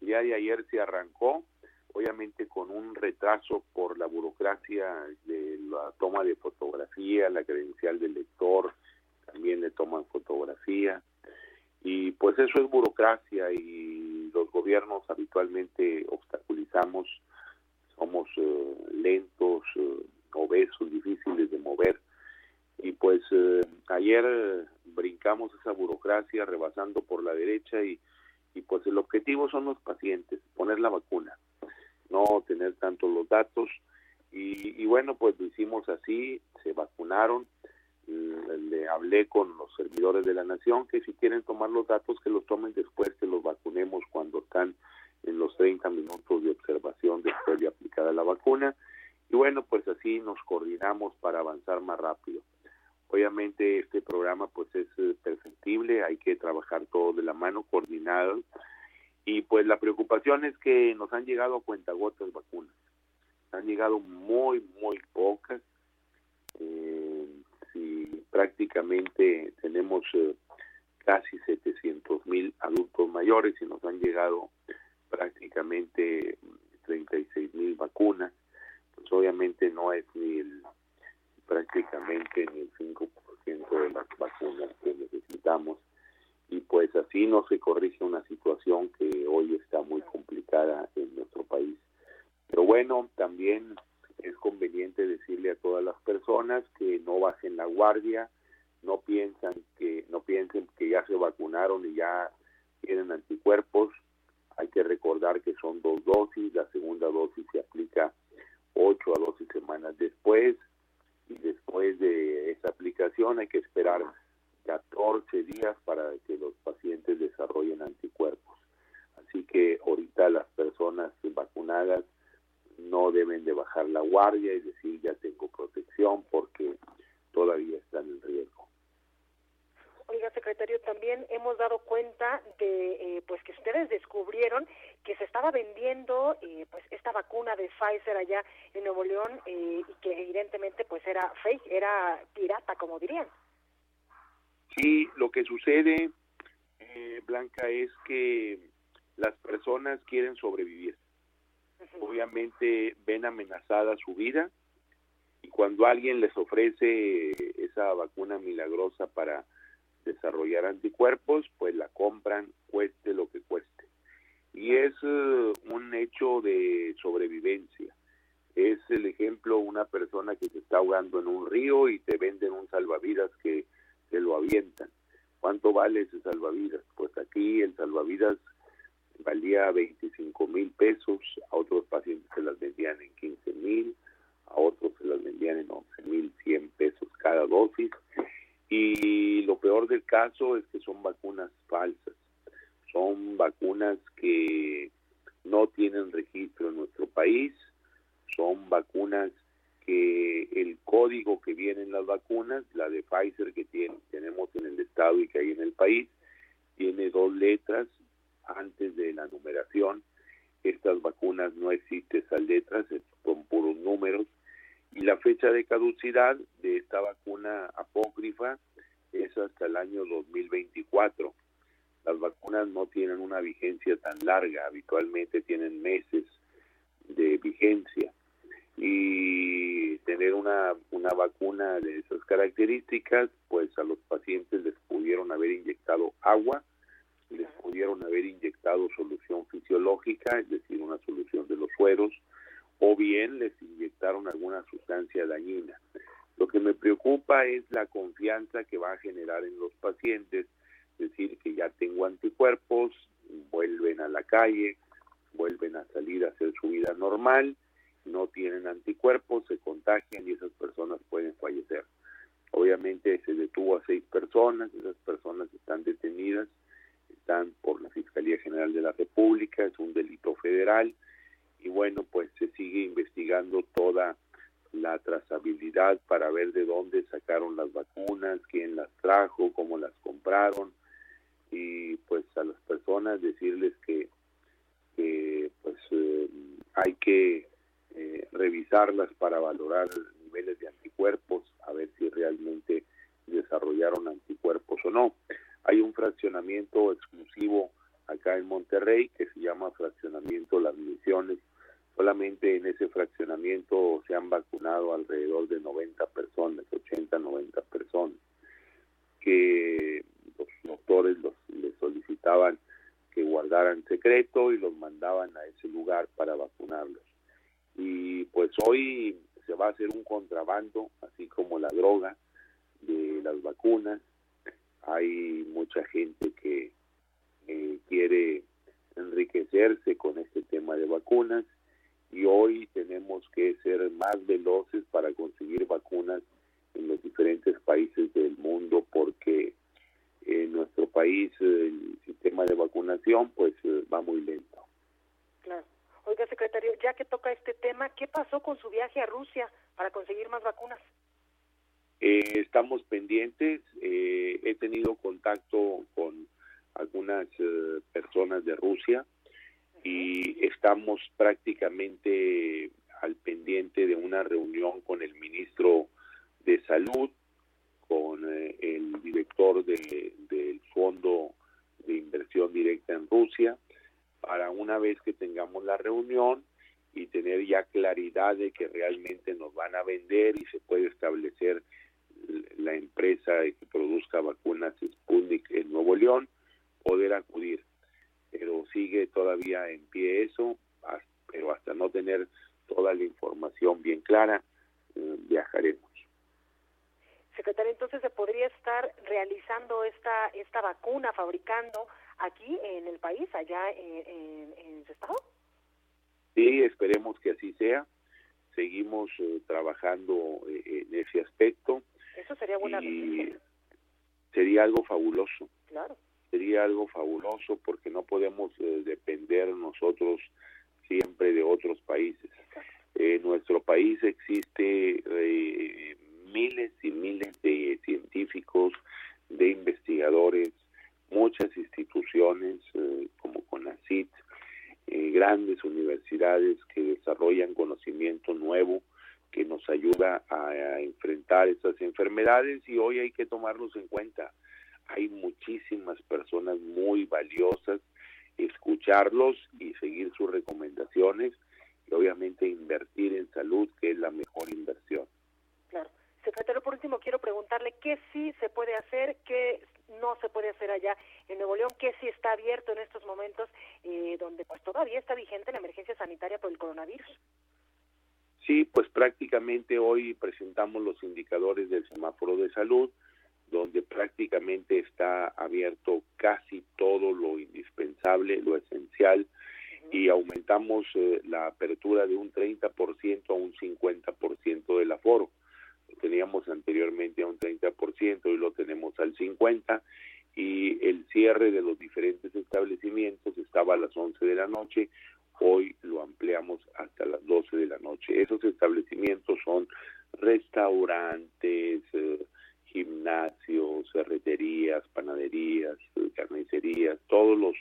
Ya de ayer se arrancó, obviamente con un retraso por la burocracia de la toma de fotografía, la credencial del lector, también le toman fotografía. Y pues eso es burocracia y los gobiernos habitualmente obstaculizamos, somos eh, lentos, eh, obesos, difíciles de mover. Y pues eh, ayer brincamos esa burocracia rebasando por la derecha y, y pues el objetivo son los pacientes, poner la vacuna, no tener tanto los datos y, y bueno, pues lo hicimos así, se vacunaron, mm, le hablé con los servidores de la nación que si quieren tomar los datos que los tomen después que los vacunemos cuando están en los 30 minutos de observación después de aplicada la vacuna. Y bueno, pues así nos coordinamos para avanzar más rápido. Obviamente este programa pues es eh, perfectible, hay que trabajar todo de la mano, coordinado. Y pues la preocupación es que nos han llegado a cuentagotas vacunas. Han llegado muy, muy pocas. Eh, si prácticamente tenemos eh, casi 700 mil adultos mayores y nos han llegado prácticamente 36 mil vacunas, pues obviamente no es ni el prácticamente ni el 5% de las vacunas que necesitamos y pues así no se corrige una situación que hoy está muy complicada en nuestro país. Pero bueno, también es conveniente decirle a todas las personas que no bajen la guardia, no piensan que no piensen que ya se vacunaron y ya tienen anticuerpos. Hay que recordar que son dos dosis, la segunda dosis se aplica 8 a 12 semanas después y después de esa aplicación hay que esperar 14 días para que los pacientes desarrollen anticuerpos. Así que ahorita las personas vacunadas no deben de bajar la guardia y decir ya tengo protección porque todavía están en riesgo. Oiga, secretario, también hemos dado cuenta pues que ustedes descubrieron que se estaba vendiendo eh, pues esta vacuna de Pfizer allá en Nuevo León eh, y que evidentemente pues era fake, era pirata, como dirían. Sí, lo que sucede, Blanca, es que las personas quieren sobrevivir. Obviamente ven amenazada su vida y cuando alguien les ofrece esa vacuna milagrosa para desarrollar anticuerpos, pues la compran cueste lo que cueste. Y es eh, un hecho de sobrevivencia. Es el ejemplo una persona que se está ahogando en un río y te venden un salvavidas que te lo avientan. ¿Cuánto vale ese salvavidas? Pues aquí el salvavidas valía 25 mil pesos, a otros pacientes se las vendían en 15 mil, a otros se las vendían en 11 mil 100 pesos cada dosis y lo peor del caso es que son vacunas falsas, son vacunas que no tienen registro en nuestro país, son vacunas que el código que viene en las vacunas, la de Pfizer que tiene, tenemos en el estado y que hay en el país, tiene dos letras antes de la numeración. Estas vacunas no existen esas letras, son puros números y la fecha de caducidad de esta vacuna apócrifa es hasta el año 2024. Las vacunas no tienen una vigencia tan larga, habitualmente tienen meses de vigencia y tener una, una vacuna de esas características, pues a los pacientes les pudieron haber inyectado agua, les pudieron haber inyectado solución fisiológica, es decir, una solución de los sueros, o bien les inyectaron alguna sustancia dañina. Lo que me preocupa es la confianza que va a generar en los pacientes, es decir, que ya tengo anticuerpos, vuelven a la calle, vuelven a salir a hacer su vida normal, no tienen anticuerpos, se contagian y esas personas pueden fallecer. Obviamente se detuvo a seis personas, esas personas están detenidas, están por la Fiscalía General de la República, es un delito federal, y bueno, pues se sigue investigando toda la trazabilidad para ver de dónde sacaron las vacunas, quién las trajo, cómo las compraron y pues a las personas decirles que, pues eh, hay que eh, revisarlas para valorar niveles de anticuerpos, a ver si realmente desarrollaron anticuerpos o no. Hay un fraccionamiento exclusivo acá en Monterrey que se llama fraccionamiento Las Misiones Solamente en ese fraccionamiento se han vacunado alrededor de 90 personas, 80, 90 personas, que los doctores los, les solicitaban que guardaran secreto y los mandaban a ese lugar para vacunarlos. Y pues hoy se va a hacer un contrabando, así como la droga de las vacunas. Hay mucha gente que eh, quiere enriquecerse con este tema de vacunas y hoy tenemos que ser más veloces para conseguir vacunas en los diferentes países del mundo porque en nuestro país el sistema de vacunación pues va muy lento. secretario, ya que toca este tema, ¿qué pasó con su viaje a Rusia para conseguir más vacunas? Eh, estamos pendientes. Eh, he tenido contacto con algunas eh, personas de Rusia y estamos prácticamente al pendiente de una reunión con el ministro de Salud, con el director del Fondo de Inversión Directa en Rusia, para una vez que tengamos la reunión y tener ya claridad de que realmente nos van a vender y se puede establecer la empresa que produzca vacunas Sputnik en Nuevo León, poder acudir. Pero sigue todavía en pie eso, pero hasta no tener toda la información bien clara, eh, viajaremos. Secretario, entonces se podría estar realizando esta esta vacuna, fabricando aquí en el país, allá en, en, su estado. Sí, esperemos que así sea. Seguimos eh, trabajando eh, en ese aspecto. Eso sería buena y Sería algo fabuloso. Claro. Sería algo fabuloso porque no podemos eh, depender nosotros siempre de otros países. En nuestro país existe miles y miles de científicos, de investigadores, muchas instituciones eh, como CONACIT, eh, grandes universidades que desarrollan conocimiento nuevo que nos ayuda a, enfrentar estas enfermedades y hoy hay que tomarlos en cuenta. Hay muchísimas personas muy valiosas, escucharlos y seguir sus recomendaciones y obviamente invertir en salud, que es la mejor inversión. Claro. Secretario, por último, quiero preguntarle qué sí se puede hacer, qué no se puede hacer allá en Nuevo León, qué sí está abierto en estos momentos, eh, donde pues todavía está vigente la emergencia sanitaria por el coronavirus. Sí, pues prácticamente hoy presentamos los indicadores del semáforo de salud, donde prácticamente está abierto casi todo lo indispensable, lo esencial, y aumentamos eh, la apertura de un 30% a un 50% del aforo teníamos anteriormente a un 30% y lo tenemos al 50% y el cierre de los diferentes establecimientos estaba a las 11 de la noche, hoy lo ampliamos hasta las 12 de la noche. Esos establecimientos son restaurantes, eh, gimnasios, ferreterías, panaderías, eh, carnicerías, todos los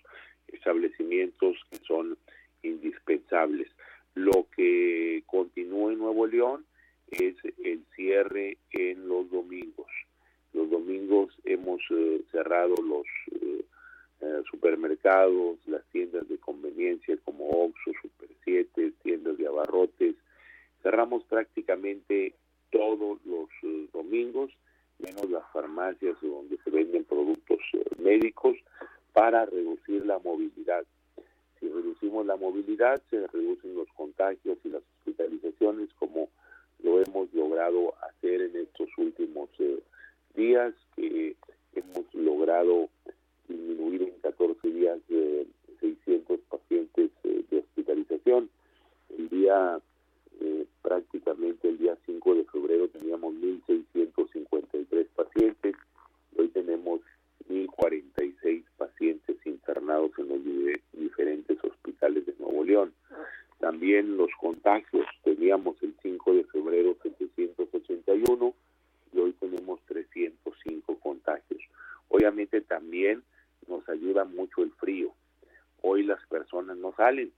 establecimientos que son indispensables. Lo que continúa en Nuevo León es el cierre en los domingos. Los domingos hemos eh, cerrado los eh, eh, supermercados, las tiendas de conveniencia como Oxxo, Super 7, tiendas de abarrotes. Cerramos prácticamente todos los domingos, menos las farmacias donde se venden productos médicos, para reducir la movilidad. Si reducimos la movilidad, se reducen los contagios y las hospitalizaciones como lo hemos logrado hacer en estos últimos eh, días, que hemos logrado disminuir en 14 días de 600 pacientes eh, de hospitalización. El día, eh, prácticamente el día 5 de febrero teníamos 1.653 pacientes, hoy tenemos 1.046 pacientes internados en los diferentes hospitales de Nuevo León. También los contagios, teníamos el 5 de febrero 781 y hoy tenemos 305 contagios. Obviamente también nos ayuda mucho el frío. Hoy las personas no salen,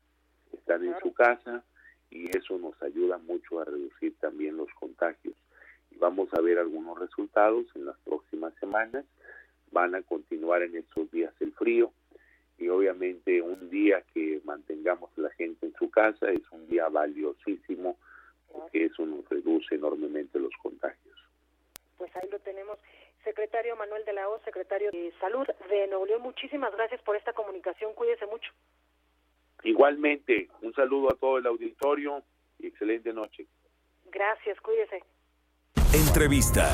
están en su casa y eso nos ayuda mucho a reducir también los contagios. Y vamos a ver algunos resultados en las próximas semanas. Van a continuar en estos días el frío, y obviamente un día que mantengamos la gente en su casa es un día valiosísimo porque eso nos reduce enormemente los contagios. Pues ahí lo tenemos. Secretario Manuel de la O, secretario de Salud de Nuevo León, muchísimas gracias por esta comunicación. Cuídese mucho. Igualmente, un saludo a todo el auditorio y excelente noche. Gracias, cuídese. Entrevista.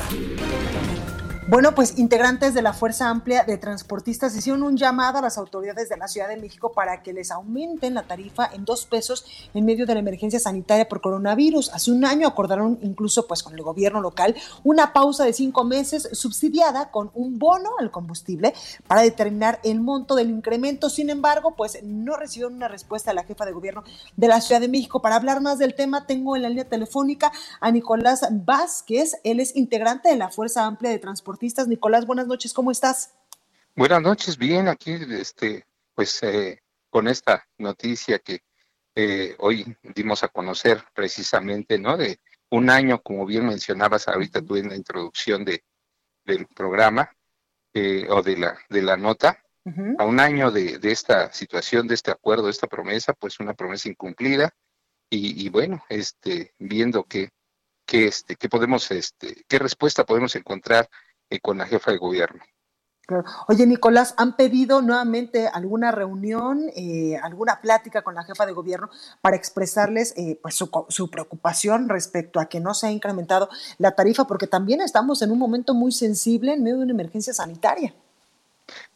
Bueno, pues integrantes de la Fuerza Amplia de Transportistas hicieron un llamado a las autoridades de la Ciudad de México para que les aumenten la tarifa en dos pesos en medio de la emergencia sanitaria por coronavirus. Hace un año acordaron incluso pues con el gobierno local una pausa de cinco meses subsidiada con un bono al combustible para determinar el monto del incremento. Sin embargo, pues no recibieron una respuesta de la jefa de gobierno de la Ciudad de México. Para hablar más del tema, tengo en la línea telefónica a Nicolás Vázquez. Él es integrante de la Fuerza Amplia de Transportistas Nicolás, buenas noches, ¿cómo estás? Buenas noches, bien, aquí este, pues eh, con esta noticia que eh, hoy dimos a conocer precisamente, ¿no? De un año, como bien mencionabas ahorita tú en la introducción de, del programa eh, o de la, de la nota, a un año de, de, esta situación, de este acuerdo, de esta promesa, pues una promesa incumplida y, y bueno, este, viendo que, que, este, que podemos, este, qué respuesta podemos encontrar con la jefa de gobierno. Oye, Nicolás, ¿han pedido nuevamente alguna reunión, eh, alguna plática con la jefa de gobierno para expresarles eh, pues su, preocupación respecto a que no se ha incrementado la tarifa? Porque también estamos en un momento muy sensible en medio de una emergencia sanitaria.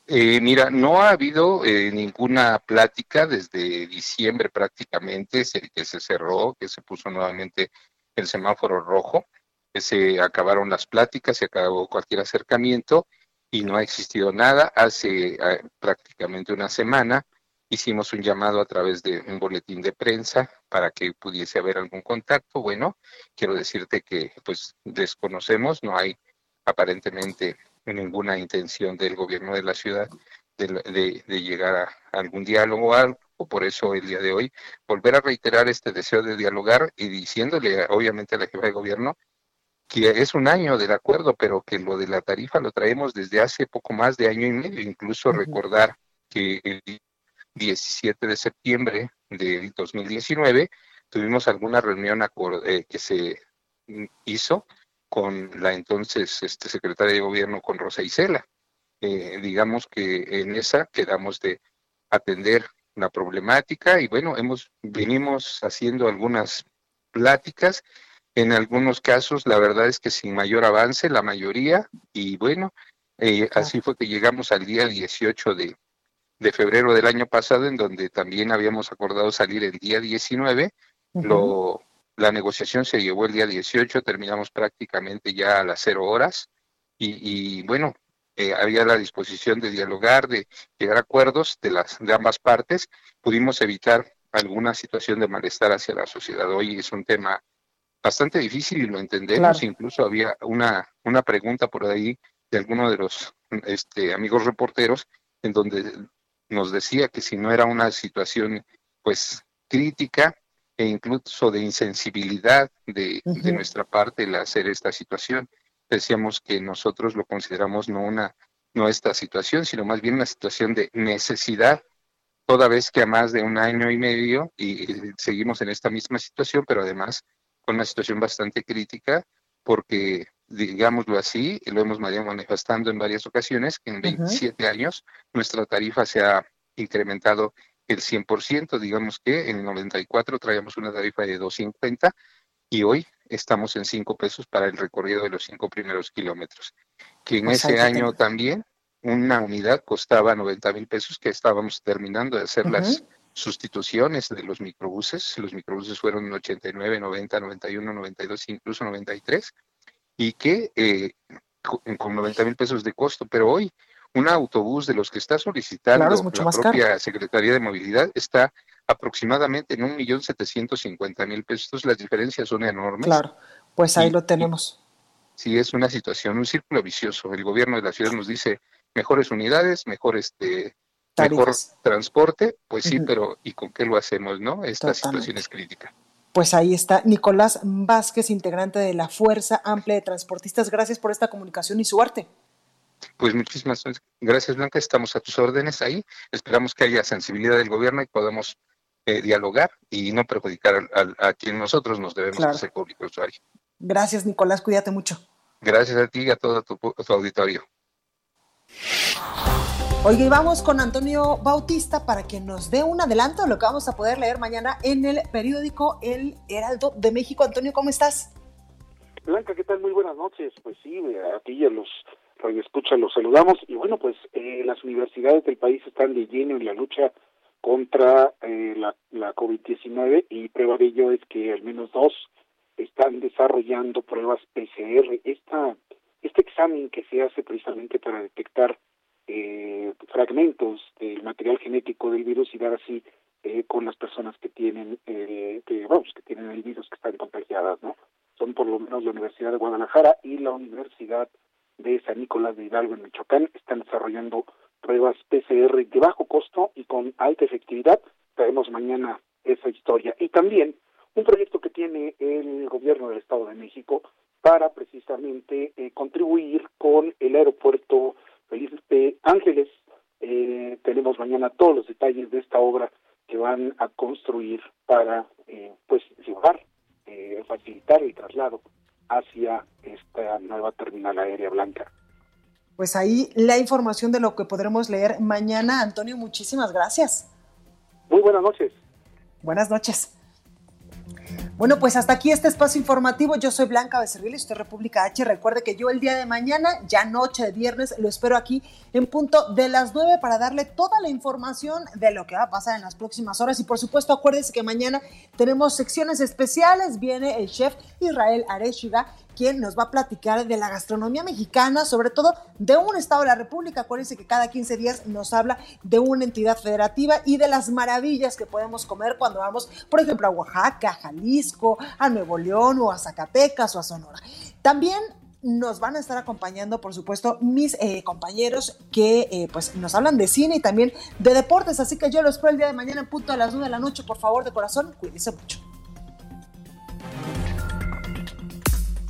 Eh, mira, no ha habido ninguna plática desde diciembre prácticamente, que se cerró, que se puso nuevamente el semáforo rojo se acabaron las pláticas, se acabó cualquier acercamiento y no ha existido nada. Hace eh, prácticamente una semana hicimos un llamado a través de un boletín de prensa para que pudiese haber algún contacto. Bueno, quiero decirte que pues desconocemos, no hay aparentemente ninguna intención del gobierno de la ciudad de, llegar a algún diálogo o algo. Por eso el día de hoy volver a reiterar este deseo de dialogar y diciéndole obviamente a la jefa de gobierno que es un año del acuerdo, pero que lo de la tarifa lo traemos desde hace poco más de año y medio. Incluso recordar que el 17 de septiembre del 2019 tuvimos alguna reunión eh, que se hizo con la entonces este, secretaria de gobierno, con Rosa Isela. Eh, digamos que en esa quedamos de atender la problemática y bueno, hemos venimos haciendo algunas pláticas en algunos casos, la verdad es que sin mayor avance, la mayoría, y bueno, eh, así fue que llegamos al día 18 de, de, febrero del año pasado, en donde también habíamos acordado salir el día 19. Lo, la negociación se llevó el día 18, terminamos prácticamente ya a las cero horas, y, bueno, eh, había la disposición de dialogar, de llegar a acuerdos de, las, de ambas partes. Pudimos evitar alguna situación de malestar hacia la sociedad. Hoy es un tema bastante difícil y lo entendemos. Incluso había una, una pregunta por ahí de alguno de los este, amigos reporteros en donde nos decía que si no era una situación pues crítica e incluso de insensibilidad de, de nuestra parte el hacer esta situación, decíamos que nosotros lo consideramos no una no esta situación, sino más bien una situación de necesidad, toda vez que a más de un año y medio y seguimos en esta misma situación, pero además con una situación bastante crítica porque, digámoslo así, lo hemos manifestando en varias ocasiones, que en 27 años nuestra tarifa se ha incrementado el 100%, digamos que en el 94 traíamos una tarifa de 2.50 y hoy estamos en 5 pesos para el recorrido de los 5 primeros kilómetros. Que en ese año también una unidad costaba 90 mil pesos, que estábamos terminando de hacer las sustituciones de los microbuses. Los microbuses fueron en 89, 90, 91, 92, incluso 93, y que eh, con 90 mil pesos de costo, pero hoy un autobús de los que está solicitando la propia Secretaría de Movilidad está aproximadamente en un millón setecientos cincuenta mil pesos. Entonces las diferencias son enormes. Claro, pues ahí lo tenemos. Sí, es una situación, un círculo vicioso. El gobierno de la ciudad nos dice mejores unidades, mejor este, mejor transporte, pues sí, pero ¿y con qué lo hacemos, no? Esta situación es crítica. Pues ahí está Nicolás Vázquez, integrante de la Fuerza Amplia de Transportistas. Gracias por esta comunicación y suerte. Pues muchísimas gracias, Blanca. Estamos a tus órdenes ahí. Esperamos que haya sensibilidad del gobierno y podamos eh, dialogar y no perjudicar a, quien nosotros nos debemos claro. ser público usuario. Gracias, Nicolás. Cuídate mucho. Gracias a ti y a todo tu auditorio. Oiga, y vamos con Antonio Bautista para que nos dé un adelanto de lo que vamos a poder leer mañana en el periódico El Heraldo de México. Antonio, ¿cómo estás? Blanca, ¿qué tal? Muy buenas noches. Pues sí, aquí ya los Radio Escucha, los saludamos. Y bueno, pues eh, las universidades del país están de lleno en la lucha contra eh, la, la COVID-19 y prueba de ello es que al menos dos están desarrollando pruebas PCR. Esta, este examen que se hace precisamente para detectar eh, fragmentos del material genético del virus y dar así eh, con las personas que tienen eh, que, vamos, que tienen el virus que están contagiadas, ¿no? Son por lo menos la Universidad de Guadalajara y la Universidad de San Nicolás de Hidalgo en Michoacán están desarrollando pruebas PCR de bajo costo y con alta efectividad. Traemos mañana esa historia. Y también un proyecto que tiene el gobierno del Estado de México para precisamente eh, contribuir con el aeropuerto Felipe Ángeles. Eh, tenemos mañana todos los detalles de esta obra que van a construir para eh, pues llevar, eh, facilitar el traslado hacia esta nueva terminal aérea blanca. Pues ahí la información de lo que podremos leer mañana. Antonio, muchísimas gracias. Muy buenas noches. Buenas noches. Bueno, pues hasta aquí este espacio informativo. Yo soy Blanca Becerril, estoy República H. Recuerde que yo el día de mañana, ya noche de viernes, lo espero aquí en punto de las 9 para darle toda la información de lo que va a pasar en las próximas horas. Y por supuesto, acuérdese que mañana tenemos secciones especiales. Viene el chef Israel Areshiga quien nos va a platicar de la gastronomía mexicana, sobre todo de un estado de la República. Acuérdense que cada 15 días nos habla de una entidad federativa y de las maravillas que podemos comer cuando vamos, por ejemplo, a Oaxaca, a Jalisco, a Nuevo León o a Zacatecas o a Sonora. También nos van a estar acompañando, por supuesto, mis eh, compañeros que eh, pues nos hablan de cine y también de deportes. Así que yo los espero el día de mañana punto a las 9 de la noche. Por favor, de corazón, cuídense mucho.